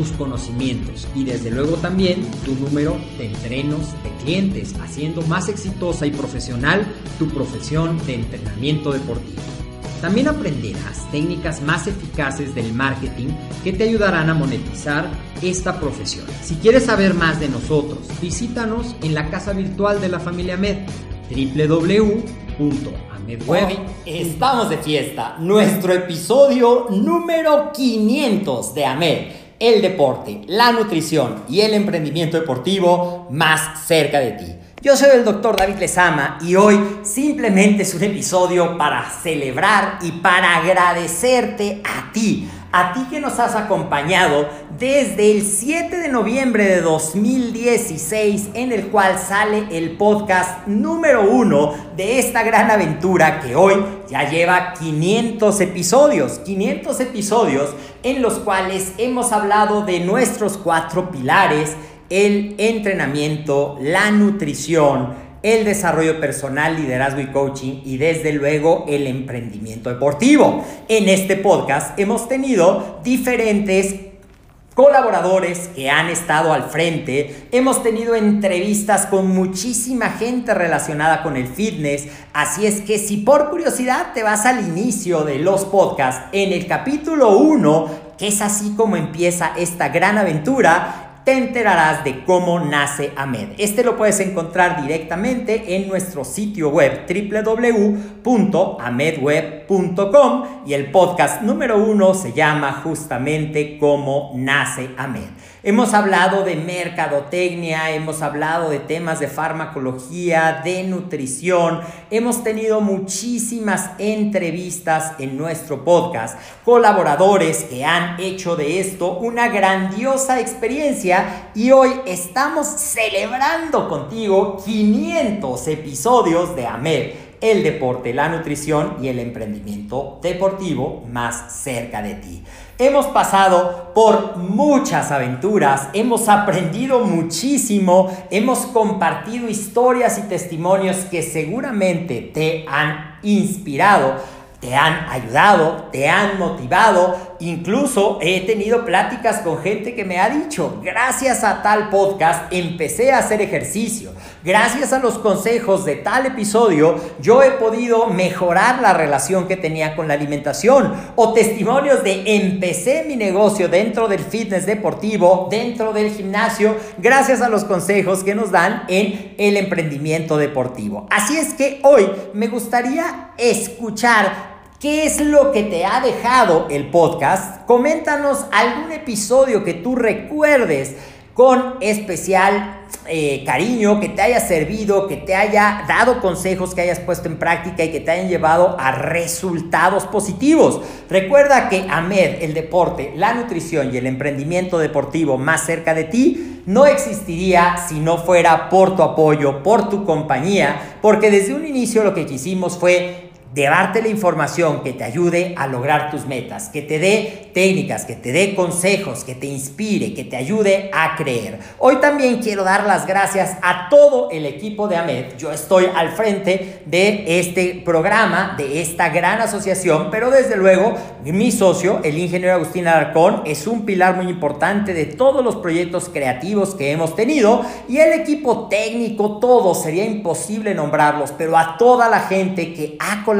tus conocimientos y desde luego también tu número de entrenos de clientes, haciendo más exitosa y profesional tu profesión de entrenamiento deportivo. También aprenderás técnicas más eficaces del marketing que te ayudarán a monetizar esta profesión. Si quieres saber más de nosotros, visítanos en la casa virtual de la familia Med, www.amedweb. Hoy estamos de fiesta, nuestro episodio número 500 de AMED, el deporte, la nutrición y el emprendimiento deportivo más cerca de ti. Yo soy el doctor David Lezama y hoy simplemente es un episodio para celebrar y para agradecerte a ti, a ti que nos has acompañado desde el 7 de noviembre de 2016 en el cual sale el podcast número uno de esta gran aventura que hoy ya lleva 500 episodios, 500 episodios en los cuales hemos hablado de nuestros cuatro pilares, el entrenamiento, la nutrición, el desarrollo personal, liderazgo y coaching y desde luego el emprendimiento deportivo. En este podcast hemos tenido diferentes colaboradores que han estado al frente, hemos tenido entrevistas con muchísima gente relacionada con el fitness, así es que si por curiosidad te vas al inicio de los podcasts, en el capítulo 1, que es así como empieza esta gran aventura, te enterarás de cómo nace AMED. Este lo puedes encontrar directamente en nuestro sitio web www.amedweb.com y el podcast número uno se llama justamente Cómo nace AMED. Hemos hablado de mercadotecnia, hemos hablado de temas de farmacología, de nutrición, hemos tenido muchísimas entrevistas en nuestro podcast, colaboradores que han hecho de esto una grandiosa experiencia y hoy estamos celebrando contigo 500 episodios de AMED el deporte, la nutrición y el emprendimiento deportivo más cerca de ti. Hemos pasado por muchas aventuras, hemos aprendido muchísimo, hemos compartido historias y testimonios que seguramente te han inspirado te han ayudado, te han motivado. Incluso he tenido pláticas con gente que me ha dicho, gracias a tal podcast empecé a hacer ejercicio. Gracias a los consejos de tal episodio yo he podido mejorar la relación que tenía con la alimentación. O testimonios de empecé mi negocio dentro del fitness deportivo, dentro del gimnasio, gracias a los consejos que nos dan en el emprendimiento deportivo. Así es que hoy me gustaría escuchar ¿Qué es lo que te ha dejado el podcast? Coméntanos algún episodio que tú recuerdes con especial eh, cariño, que te haya servido, que te haya dado consejos que hayas puesto en práctica y que te hayan llevado a resultados positivos. Recuerda que AMED, el deporte, la nutrición y el emprendimiento deportivo más cerca de ti, no existiría si no fuera por tu apoyo, por tu compañía, porque desde un inicio lo que quisimos fue de darte la información que te ayude a lograr tus metas, que te dé técnicas, que te dé consejos, que te inspire, que te ayude a creer. Hoy también quiero dar las gracias a todo el equipo de AMED. Yo estoy al frente de este programa, de esta gran asociación, pero desde luego mi socio, el ingeniero Agustín Alarcón, es un pilar muy importante de todos los proyectos creativos que hemos tenido y el equipo técnico, todo, sería imposible nombrarlos, pero a toda la gente que ha colaborado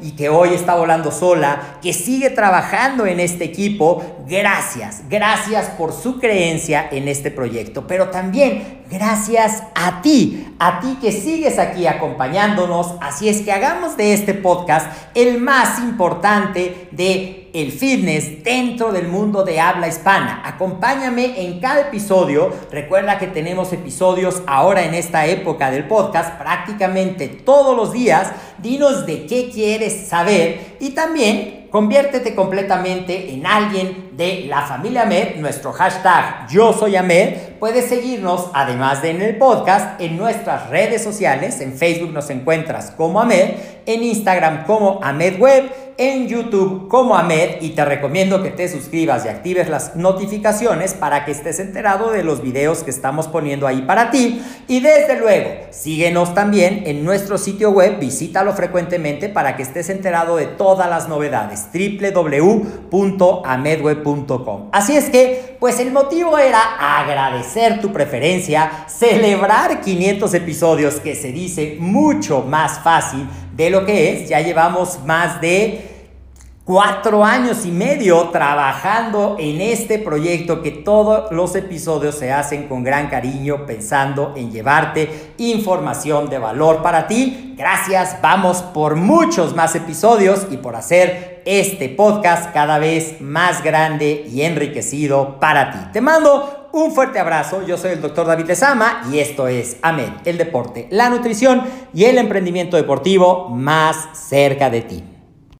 y que hoy está volando sola, que sigue trabajando en este equipo, gracias, gracias por su creencia en este proyecto, pero también gracias a ti, a ti que sigues aquí acompañándonos, así es que hagamos de este podcast el más importante de el fitness dentro del mundo de habla hispana. Acompáñame en cada episodio. Recuerda que tenemos episodios ahora en esta época del podcast prácticamente todos los días. Dinos de qué quieres saber y también Conviértete completamente en alguien de la familia Ahmed. Nuestro hashtag Yo Soy Ahmed. Puedes seguirnos, además de en el podcast, en nuestras redes sociales. En Facebook nos encuentras como Ahmed, en Instagram como Ahmed Web, en YouTube como Ahmed. Y te recomiendo que te suscribas y actives las notificaciones para que estés enterado de los videos que estamos poniendo ahí para ti. Y desde luego, síguenos también en nuestro sitio web. Visítalo frecuentemente para que estés enterado de todas las novedades www.amedweb.com. Así es que, pues el motivo era agradecer tu preferencia, celebrar 500 episodios que se dice mucho más fácil de lo que es. Ya llevamos más de cuatro años y medio trabajando en este proyecto que todos los episodios se hacen con gran cariño pensando en llevarte información de valor para ti. Gracias, vamos por muchos más episodios y por hacer este podcast cada vez más grande y enriquecido para ti. Te mando un fuerte abrazo, yo soy el doctor David Lezama y esto es AMED, el deporte, la nutrición y el emprendimiento deportivo más cerca de ti.